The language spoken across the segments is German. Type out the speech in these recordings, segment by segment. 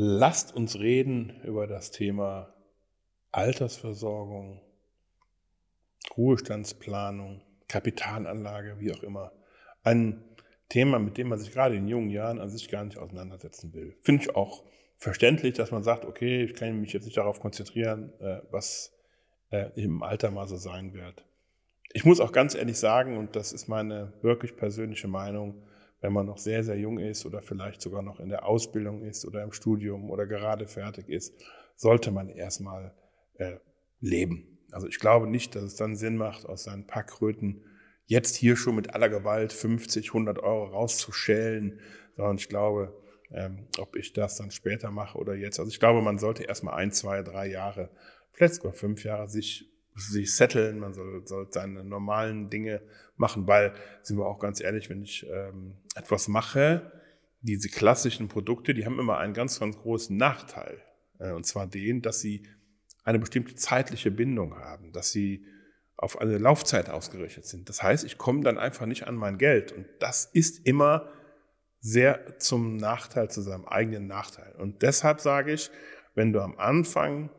Lasst uns reden über das Thema Altersversorgung, Ruhestandsplanung, Kapitalanlage, wie auch immer. Ein Thema, mit dem man sich gerade in jungen Jahren an sich gar nicht auseinandersetzen will. Finde ich auch verständlich, dass man sagt, okay, ich kann mich jetzt nicht darauf konzentrieren, äh, was äh, im Alter mal so sein wird. Ich muss auch ganz ehrlich sagen, und das ist meine wirklich persönliche Meinung, wenn man noch sehr, sehr jung ist oder vielleicht sogar noch in der Ausbildung ist oder im Studium oder gerade fertig ist, sollte man erstmal äh, leben. Also ich glaube nicht, dass es dann Sinn macht, aus seinen Packröten jetzt hier schon mit aller Gewalt 50, 100 Euro rauszuschälen, sondern ich glaube, ähm, ob ich das dann später mache oder jetzt. Also ich glaube, man sollte erstmal ein, zwei, drei Jahre, vielleicht sogar fünf Jahre sich sich setteln, man soll, soll seine normalen Dinge machen, weil, sind wir auch ganz ehrlich, wenn ich ähm, etwas mache, diese klassischen Produkte, die haben immer einen ganz, ganz großen Nachteil. Äh, und zwar den, dass sie eine bestimmte zeitliche Bindung haben, dass sie auf eine Laufzeit ausgerichtet sind. Das heißt, ich komme dann einfach nicht an mein Geld. Und das ist immer sehr zum Nachteil, zu seinem eigenen Nachteil. Und deshalb sage ich, wenn du am Anfang,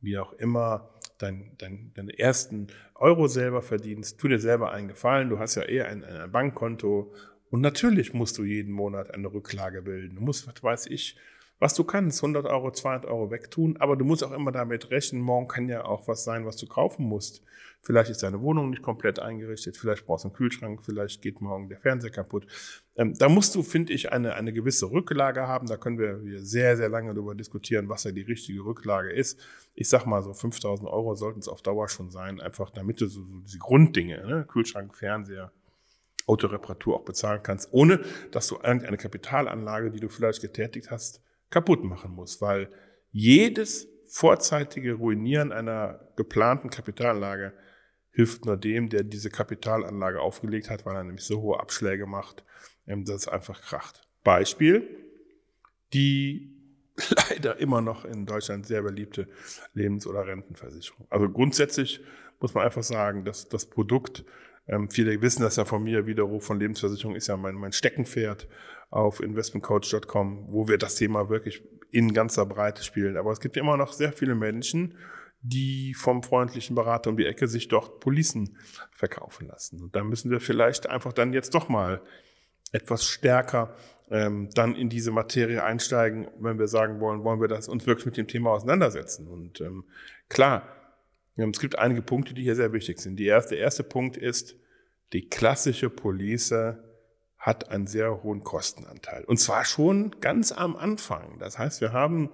wie auch immer, dein, dein, deinen ersten Euro selber verdienst, tu dir selber einen Gefallen. Du hast ja eher ein, ein Bankkonto und natürlich musst du jeden Monat eine Rücklage bilden. Du musst, was weiß ich, was du kannst, 100 Euro, 200 Euro wegtun, aber du musst auch immer damit rechnen, morgen kann ja auch was sein, was du kaufen musst. Vielleicht ist deine Wohnung nicht komplett eingerichtet, vielleicht brauchst du einen Kühlschrank, vielleicht geht morgen der Fernseher kaputt. Ähm, da musst du, finde ich, eine, eine gewisse Rücklage haben. Da können wir sehr, sehr lange darüber diskutieren, was ja die richtige Rücklage ist. Ich sag mal so 5000 Euro sollten es auf Dauer schon sein, einfach damit du so, so diese Grunddinge, ne? Kühlschrank, Fernseher, Autoreparatur auch bezahlen kannst, ohne dass du irgendeine Kapitalanlage, die du vielleicht getätigt hast, kaputt machen musst, weil jedes vorzeitige Ruinieren einer geplanten Kapitalanlage hilft nur dem, der diese Kapitalanlage aufgelegt hat, weil er nämlich so hohe Abschläge macht, ähm, dass es einfach kracht. Beispiel, die leider immer noch in Deutschland sehr beliebte Lebens- oder Rentenversicherung. Also grundsätzlich muss man einfach sagen, dass das Produkt, ähm, viele wissen das ja von mir, Widerruf von Lebensversicherung ist ja mein, mein Steckenpferd auf investmentcoach.com, wo wir das Thema wirklich in ganzer Breite spielen. Aber es gibt immer noch sehr viele Menschen, die vom freundlichen Berater um die Ecke sich dort Policen verkaufen lassen. Und da müssen wir vielleicht einfach dann jetzt doch mal etwas stärker ähm, dann in diese Materie einsteigen, wenn wir sagen wollen, wollen wir das uns wirklich mit dem Thema auseinandersetzen. Und ähm, klar, ähm, es gibt einige Punkte, die hier sehr wichtig sind. Die erste, der erste Punkt ist, die klassische Police hat einen sehr hohen Kostenanteil. Und zwar schon ganz am Anfang. Das heißt, wir haben,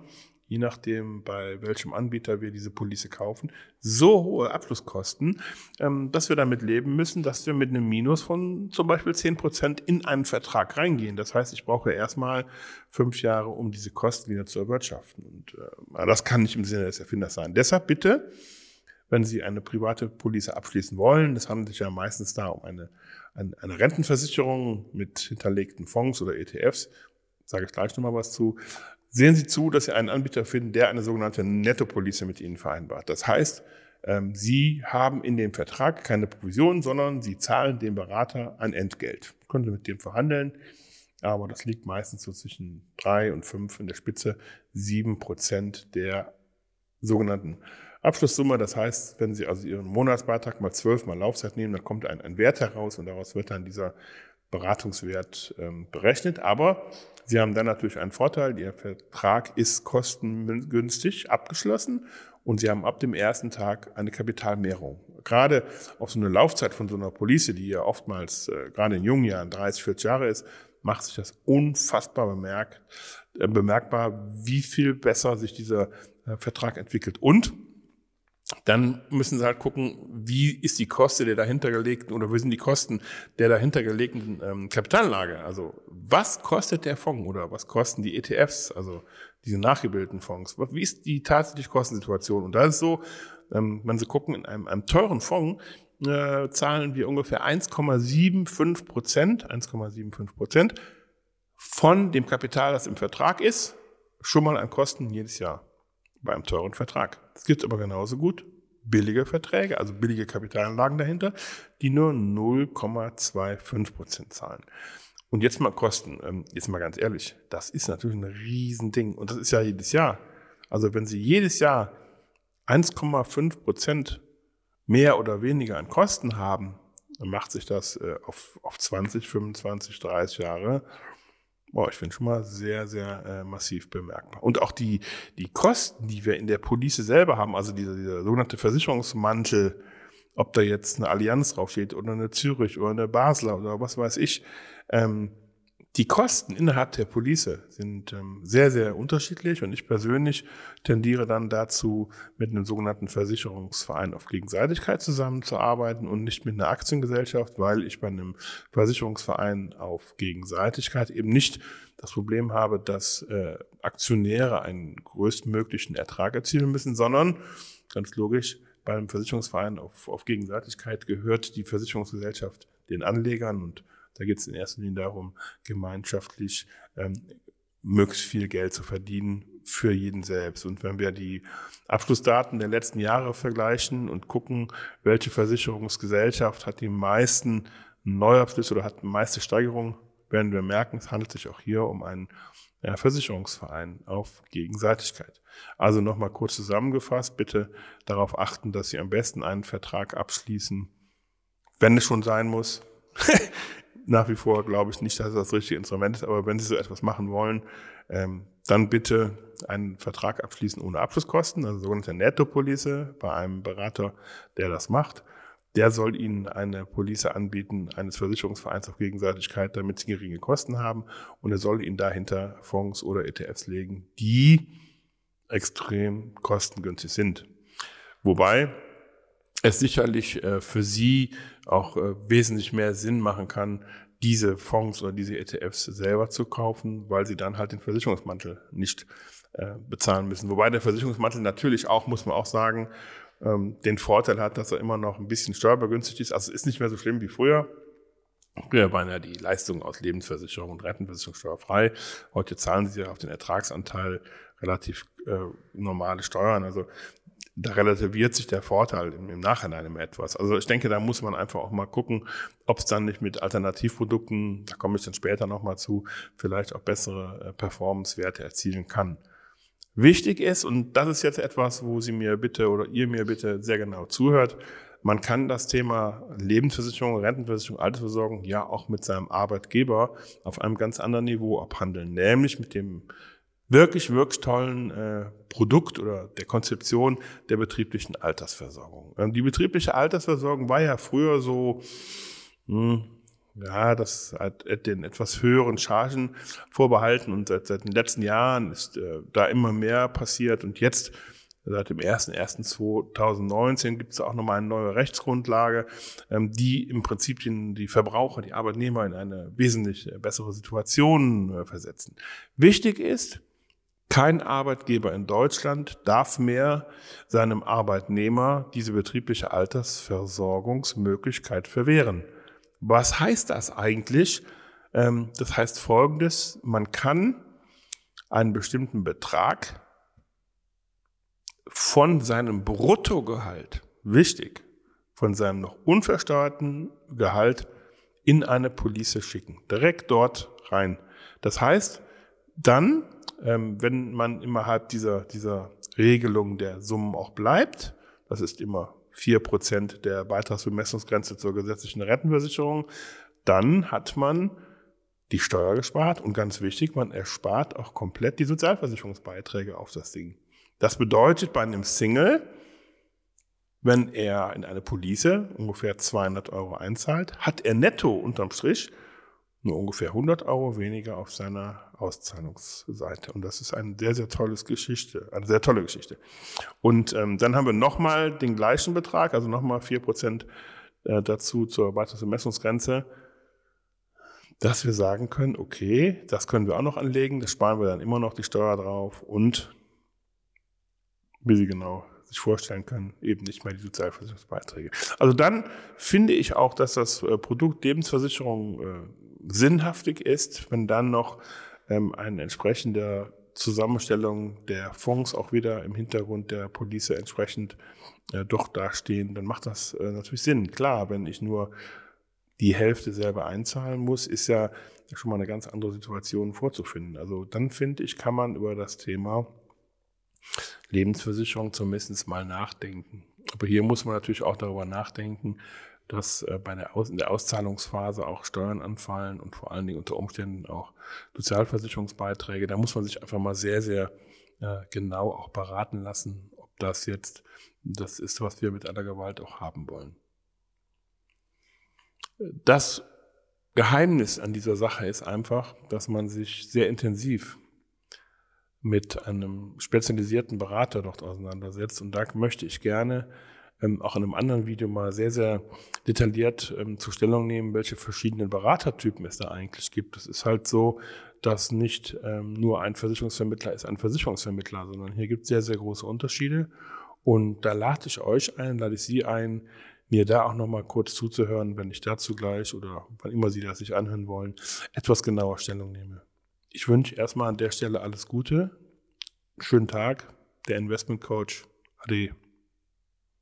je nachdem, bei welchem Anbieter wir diese Police kaufen, so hohe Abschlusskosten, ähm, dass wir damit leben müssen, dass wir mit einem Minus von zum Beispiel zehn Prozent in einen Vertrag reingehen. Das heißt, ich brauche erstmal fünf Jahre, um diese Kosten wieder zu erwirtschaften. Und äh, das kann nicht im Sinne des Erfinders sein. Deshalb bitte, wenn Sie eine private Police abschließen wollen, das handelt sich ja meistens da um eine eine Rentenversicherung mit hinterlegten Fonds oder ETFs, sage ich gleich nochmal was zu, sehen Sie zu, dass Sie einen Anbieter finden, der eine sogenannte Nettopolice mit Ihnen vereinbart. Das heißt, ähm, Sie haben in dem Vertrag keine Provision, sondern Sie zahlen dem Berater ein Entgelt. Können Sie mit dem verhandeln, aber das liegt meistens so zwischen drei und fünf in der Spitze, sieben Prozent der sogenannten Abschlusssumme, das heißt, wenn Sie also Ihren Monatsbeitrag mal zwölf mal Laufzeit nehmen, dann kommt ein, ein Wert heraus und daraus wird dann dieser Beratungswert ähm, berechnet. Aber Sie haben dann natürlich einen Vorteil, Ihr Vertrag ist kostengünstig abgeschlossen und Sie haben ab dem ersten Tag eine Kapitalmehrung. Gerade auf so eine Laufzeit von so einer Police, die ja oftmals äh, gerade in jungen Jahren 30, 40 Jahre ist, macht sich das unfassbar bemerkt, äh, bemerkbar, wie viel besser sich dieser äh, Vertrag entwickelt. Und dann müssen sie halt gucken, wie ist die Koste der dahintergelegten oder wie sind die Kosten der dahintergelegten ähm, Kapitalanlage? Also was kostet der Fonds oder was kosten die ETFs, also diese nachgebildeten Fonds? Wie ist die tatsächliche Kostensituation? Und da ist so, ähm, wenn Sie gucken, in einem, einem teuren Fonds äh, zahlen wir ungefähr 1,75 Prozent, 1,75 Prozent von dem Kapital, das im Vertrag ist, schon mal an Kosten jedes Jahr beim teuren Vertrag. Es gibt aber genauso gut billige Verträge, also billige Kapitalanlagen dahinter, die nur 0,25 Prozent zahlen. Und jetzt mal Kosten. Ähm, jetzt mal ganz ehrlich, das ist natürlich ein Riesending. Und das ist ja jedes Jahr. Also wenn Sie jedes Jahr 1,5 Prozent mehr oder weniger an Kosten haben, dann macht sich das äh, auf, auf 20, 25, 30 Jahre Boah, ich finde schon mal sehr, sehr äh, massiv bemerkbar. Und auch die, die Kosten, die wir in der Police selber haben, also dieser, dieser sogenannte Versicherungsmantel, ob da jetzt eine Allianz draufsteht oder eine Zürich oder eine Basler oder was weiß ich, ähm, die Kosten innerhalb der Police sind ähm, sehr, sehr unterschiedlich und ich persönlich tendiere dann dazu, mit einem sogenannten Versicherungsverein auf Gegenseitigkeit zusammenzuarbeiten und nicht mit einer Aktiengesellschaft, weil ich bei einem Versicherungsverein auf Gegenseitigkeit eben nicht das Problem habe, dass äh, Aktionäre einen größtmöglichen Ertrag erzielen müssen, sondern ganz logisch, bei einem Versicherungsverein auf, auf Gegenseitigkeit gehört die Versicherungsgesellschaft den Anlegern und da geht es in erster Linie darum, gemeinschaftlich ähm, möglichst viel Geld zu verdienen für jeden selbst. Und wenn wir die Abschlussdaten der letzten Jahre vergleichen und gucken, welche Versicherungsgesellschaft hat die meisten Neuabschlüsse oder hat die meiste Steigerung, werden wir merken, es handelt sich auch hier um einen Versicherungsverein auf Gegenseitigkeit. Also nochmal kurz zusammengefasst, bitte darauf achten, dass Sie am besten einen Vertrag abschließen, wenn es schon sein muss, nach wie vor glaube ich nicht, dass das das richtige Instrument ist, aber wenn Sie so etwas machen wollen, ähm, dann bitte einen Vertrag abschließen ohne Abschlusskosten, also sogenannte Netto-Police bei einem Berater, der das macht. Der soll Ihnen eine Police anbieten eines Versicherungsvereins auf Gegenseitigkeit, damit Sie geringe Kosten haben. Und er soll Ihnen dahinter Fonds oder ETFs legen, die extrem kostengünstig sind. Wobei es sicherlich äh, für Sie auch äh, wesentlich mehr Sinn machen kann, diese Fonds oder diese ETFs selber zu kaufen, weil Sie dann halt den Versicherungsmantel nicht äh, bezahlen müssen. Wobei der Versicherungsmantel natürlich auch, muss man auch sagen, ähm, den Vorteil hat, dass er immer noch ein bisschen steuerbegünstigt ist. Also ist nicht mehr so schlimm wie früher. Früher waren ja die Leistungen aus Lebensversicherung und Rentenversicherung steuerfrei. Heute zahlen sie ja auf den Ertragsanteil relativ äh, normale Steuern. Also da relativiert sich der Vorteil im, im Nachhinein immer etwas. Also ich denke, da muss man einfach auch mal gucken, ob es dann nicht mit Alternativprodukten, da komme ich dann später nochmal zu, vielleicht auch bessere äh, Performance-Werte erzielen kann. Wichtig ist, und das ist jetzt etwas, wo Sie mir bitte oder ihr mir bitte sehr genau zuhört, man kann das Thema Lebensversicherung, Rentenversicherung, Altersversorgung ja auch mit seinem Arbeitgeber auf einem ganz anderen Niveau abhandeln, nämlich mit dem wirklich, wirklich tollen äh, Produkt oder der Konzeption der betrieblichen Altersversorgung. Ähm, die betriebliche Altersversorgung war ja früher so, hm, ja, das hat den etwas höheren Chargen vorbehalten und seit, seit den letzten Jahren ist äh, da immer mehr passiert und jetzt Seit dem 01.01.2019 gibt es auch nochmal eine neue Rechtsgrundlage, ähm, die im Prinzip die Verbraucher, die Arbeitnehmer in eine wesentlich bessere Situation äh, versetzen. Wichtig ist, kein Arbeitgeber in Deutschland darf mehr seinem Arbeitnehmer diese betriebliche Altersversorgungsmöglichkeit verwehren. Was heißt das eigentlich? Ähm, das heißt Folgendes, man kann einen bestimmten Betrag von seinem Bruttogehalt, wichtig, von seinem noch unversteuerten Gehalt in eine Police schicken, direkt dort rein. Das heißt, dann ähm, wenn man innerhalb dieser, dieser Regelung der Summen auch bleibt, das ist immer vier Prozent der Beitragsbemessungsgrenze zur gesetzlichen Rentenversicherung, dann hat man die Steuer gespart und ganz wichtig, man erspart auch komplett die Sozialversicherungsbeiträge auf das Ding. Das bedeutet bei einem Single, wenn er in eine Police ungefähr 200 Euro einzahlt, hat er netto unterm Strich nur ungefähr 100 Euro weniger auf seiner Auszahlungsseite. Und das ist eine sehr, sehr tolles Geschichte, eine sehr tolle Geschichte. Und ähm, dann haben wir nochmal den gleichen Betrag, also nochmal 4% äh, dazu zur Beitragsbemessungsgrenze, dass wir sagen können, okay, das können wir auch noch anlegen, das sparen wir dann immer noch die Steuer drauf und wie Sie genau sich vorstellen können, eben nicht mehr die Sozialversicherungsbeiträge. Also dann finde ich auch, dass das äh, Produkt Lebensversicherung äh, sinnhaftig ist, wenn dann noch ähm, eine entsprechende Zusammenstellung der Fonds auch wieder im Hintergrund der Police entsprechend äh, doch dastehen, dann macht das äh, natürlich Sinn. Klar, wenn ich nur die Hälfte selber einzahlen muss, ist ja schon mal eine ganz andere Situation vorzufinden. Also dann finde ich, kann man über das Thema Lebensversicherung zumindest mal nachdenken. Aber hier muss man natürlich auch darüber nachdenken, dass äh, bei der Aus in der Auszahlungsphase auch Steuern anfallen und vor allen Dingen unter Umständen auch Sozialversicherungsbeiträge. Da muss man sich einfach mal sehr, sehr äh, genau auch beraten lassen, ob das jetzt das ist, was wir mit aller Gewalt auch haben wollen. Das Geheimnis an dieser Sache ist einfach, dass man sich sehr intensiv mit einem spezialisierten Berater dort auseinandersetzt. Und da möchte ich gerne ähm, auch in einem anderen Video mal sehr, sehr detailliert ähm, zur Stellung nehmen, welche verschiedenen Beratertypen es da eigentlich gibt. Es ist halt so, dass nicht ähm, nur ein Versicherungsvermittler ist ein Versicherungsvermittler, sondern hier gibt es sehr, sehr große Unterschiede. Und da lade ich euch ein, lade ich Sie ein, mir da auch nochmal kurz zuzuhören, wenn ich dazu gleich oder wann immer Sie das sich anhören wollen, etwas genauer Stellung nehme. Ich wünsche erstmal an der Stelle alles Gute, schönen Tag, der Investment Coach, Ade.